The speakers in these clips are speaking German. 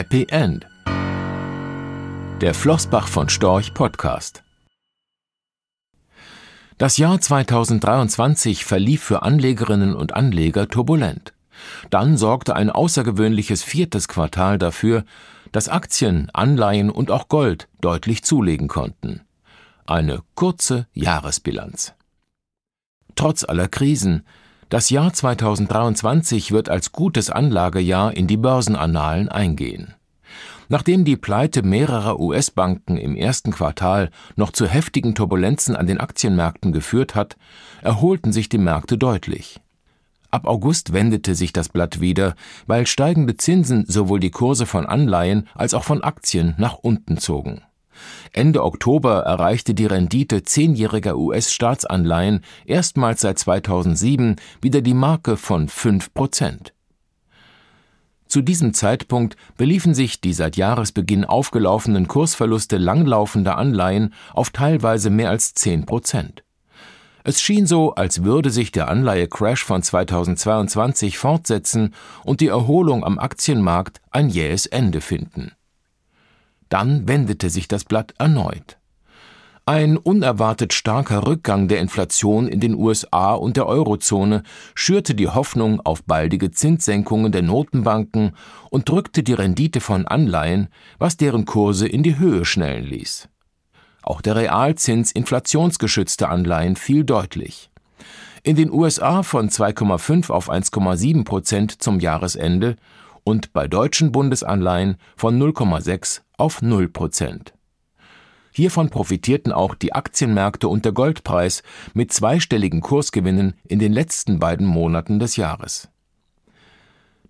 Happy End. Der Flossbach von Storch Podcast. Das Jahr 2023 verlief für Anlegerinnen und Anleger turbulent. Dann sorgte ein außergewöhnliches viertes Quartal dafür, dass Aktien, Anleihen und auch Gold deutlich zulegen konnten. Eine kurze Jahresbilanz. Trotz aller Krisen, das Jahr 2023 wird als gutes Anlagejahr in die Börsenannalen eingehen. Nachdem die Pleite mehrerer US-Banken im ersten Quartal noch zu heftigen Turbulenzen an den Aktienmärkten geführt hat, erholten sich die Märkte deutlich. Ab August wendete sich das Blatt wieder, weil steigende Zinsen sowohl die Kurse von Anleihen als auch von Aktien nach unten zogen. Ende Oktober erreichte die Rendite zehnjähriger US-Staatsanleihen erstmals seit 2007 wieder die Marke von 5 Prozent. Zu diesem Zeitpunkt beliefen sich die seit Jahresbeginn aufgelaufenen Kursverluste langlaufender Anleihen auf teilweise mehr als 10 Prozent. Es schien so, als würde sich der Anleihe-Crash von 2022 fortsetzen und die Erholung am Aktienmarkt ein jähes Ende finden. Dann wendete sich das Blatt erneut. Ein unerwartet starker Rückgang der Inflation in den USA und der Eurozone schürte die Hoffnung auf baldige Zinssenkungen der Notenbanken und drückte die Rendite von Anleihen, was deren Kurse in die Höhe schnellen ließ. Auch der Realzins inflationsgeschützte Anleihen fiel deutlich. In den USA von 2,5 auf 1,7 Prozent zum Jahresende und bei deutschen Bundesanleihen von 0,6 auf 0 Prozent. Hiervon profitierten auch die Aktienmärkte und der Goldpreis mit zweistelligen Kursgewinnen in den letzten beiden Monaten des Jahres.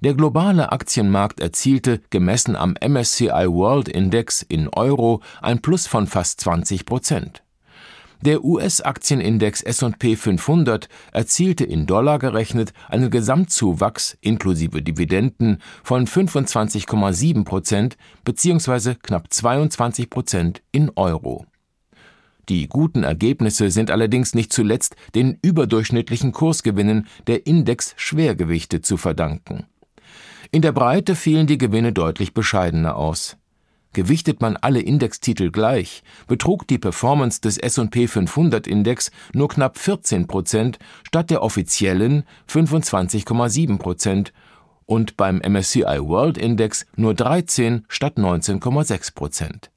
Der globale Aktienmarkt erzielte, gemessen am MSCI World Index in Euro, ein Plus von fast 20 Prozent. Der US-Aktienindex S&P 500 erzielte in Dollar gerechnet einen Gesamtzuwachs inklusive Dividenden von 25,7 Prozent bzw. knapp 22 Prozent in Euro. Die guten Ergebnisse sind allerdings nicht zuletzt den überdurchschnittlichen Kursgewinnen der Index-Schwergewichte zu verdanken. In der Breite fielen die Gewinne deutlich bescheidener aus. Gewichtet man alle Indextitel gleich, betrug die Performance des S&P 500 Index nur knapp 14 Prozent statt der offiziellen 25,7 Prozent und beim MSCI World Index nur 13 statt 19,6 Prozent.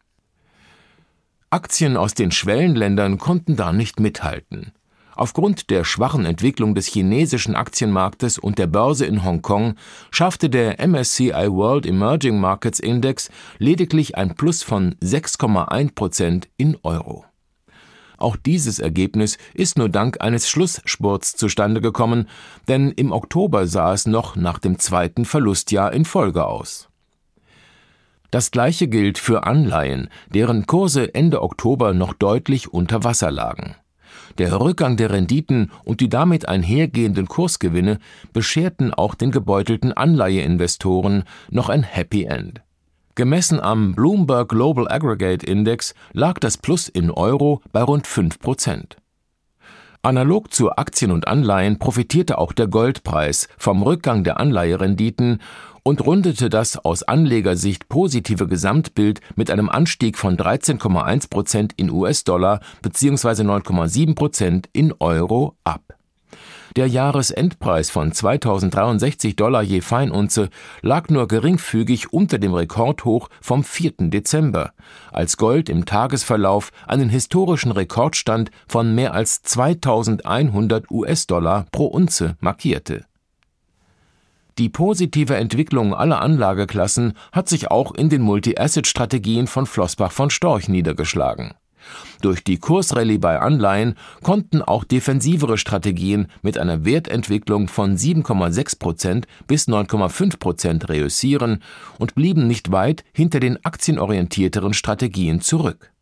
Aktien aus den Schwellenländern konnten da nicht mithalten. Aufgrund der schwachen Entwicklung des chinesischen Aktienmarktes und der Börse in Hongkong schaffte der MSCI World Emerging Markets Index lediglich ein Plus von 6,1 Prozent in Euro. Auch dieses Ergebnis ist nur dank eines Schlussspurts zustande gekommen, denn im Oktober sah es noch nach dem zweiten Verlustjahr in Folge aus. Das gleiche gilt für Anleihen, deren Kurse Ende Oktober noch deutlich unter Wasser lagen. Der Rückgang der Renditen und die damit einhergehenden Kursgewinne bescherten auch den gebeutelten Anleiheinvestoren noch ein Happy End. Gemessen am Bloomberg Global Aggregate Index lag das Plus in Euro bei rund 5 Prozent. Analog zu Aktien und Anleihen profitierte auch der Goldpreis vom Rückgang der Anleiherenditen und rundete das aus Anlegersicht positive Gesamtbild mit einem Anstieg von 13,1 Prozent in US-Dollar bzw. 9,7 Prozent in Euro ab. Der Jahresendpreis von 2063 Dollar je Feinunze lag nur geringfügig unter dem Rekordhoch vom 4. Dezember, als Gold im Tagesverlauf einen historischen Rekordstand von mehr als 2100 US-Dollar pro Unze markierte. Die positive Entwicklung aller Anlageklassen hat sich auch in den Multi-Asset-Strategien von Flossbach von Storch niedergeschlagen. Durch die Kursrallye bei Anleihen konnten auch defensivere Strategien mit einer Wertentwicklung von 7,6 Prozent bis 9,5 Prozent reüssieren und blieben nicht weit hinter den aktienorientierteren Strategien zurück.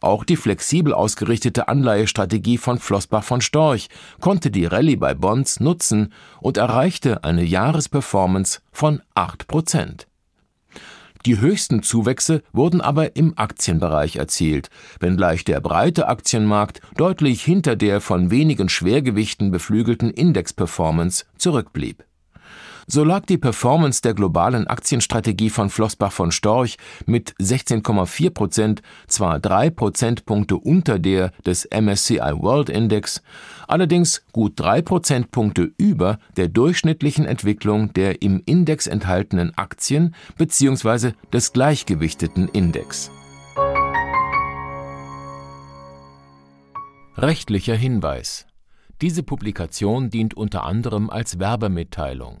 Auch die flexibel ausgerichtete Anleihestrategie von Flossbach von Storch konnte die Rallye bei Bonds nutzen und erreichte eine Jahresperformance von 8 Prozent. Die höchsten Zuwächse wurden aber im Aktienbereich erzielt, wenngleich der breite Aktienmarkt deutlich hinter der von wenigen Schwergewichten beflügelten Index-Performance zurückblieb. So lag die Performance der globalen Aktienstrategie von Flossbach von Storch mit 16,4 Prozent zwar drei Prozentpunkte unter der des MSCI World Index, allerdings gut drei Prozentpunkte über der durchschnittlichen Entwicklung der im Index enthaltenen Aktien bzw. des gleichgewichteten Index. Rechtlicher Hinweis diese Publikation dient unter anderem als Werbemitteilung.